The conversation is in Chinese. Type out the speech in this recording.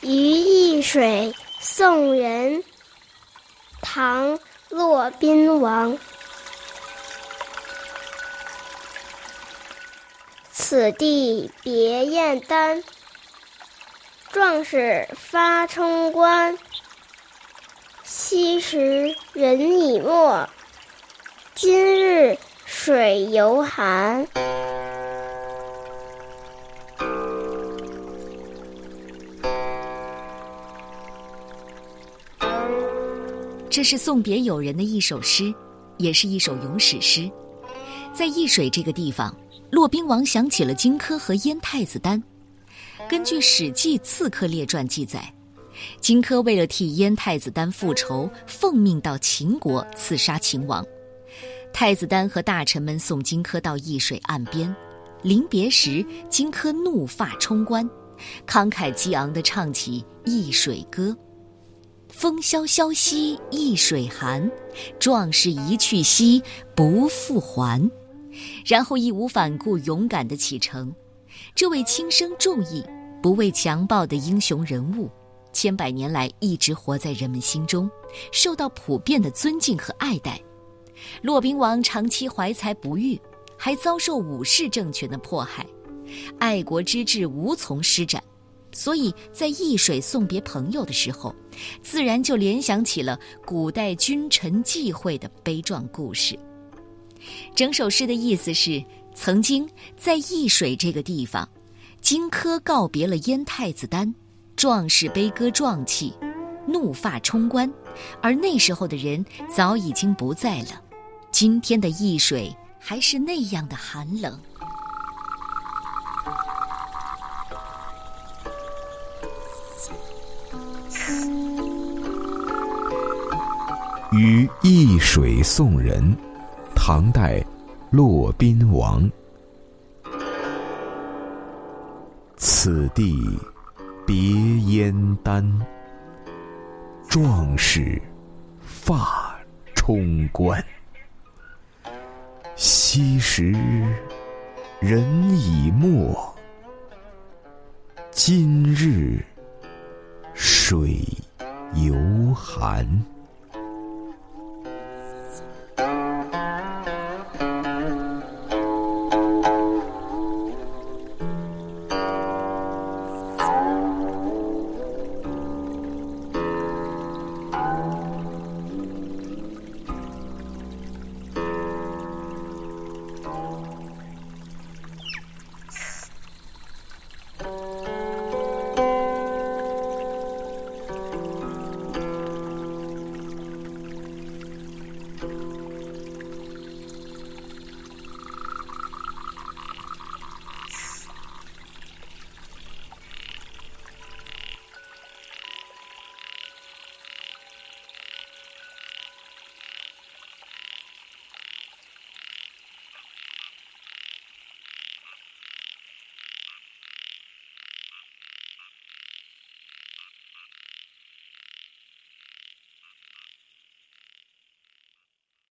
于易水送人，唐·骆宾王。此地别燕丹，壮士发冲冠。昔时人已没，今日水犹寒。这是送别友人的一首诗，也是一首咏史诗。在易水这个地方，骆宾王想起了荆轲和燕太子丹。根据《史记·刺客列传》记载，荆轲为了替燕太子丹复仇，奉命到秦国刺杀秦王。太子丹和大臣们送荆轲到易水岸边，临别时，荆轲怒发冲冠，慷慨激昂地唱起《易水歌》。风萧萧兮易水寒，壮士一去兮不复还。然后义无反顾、勇敢地启程。这位轻生重义、不畏强暴的英雄人物，千百年来一直活在人们心中，受到普遍的尊敬和爱戴。骆宾王长期怀才不遇，还遭受武士政权的迫害，爱国之志无从施展。所以在易水送别朋友的时候，自然就联想起了古代君臣忌讳的悲壮故事。整首诗的意思是：曾经在易水这个地方，荆轲告别了燕太子丹，壮士悲歌壮气，怒发冲冠，而那时候的人早已经不在了。今天的易水还是那样的寒冷。于易水送人，唐代，骆宾王。此地别燕丹，壮士发冲冠。昔时人已没，今日水犹寒。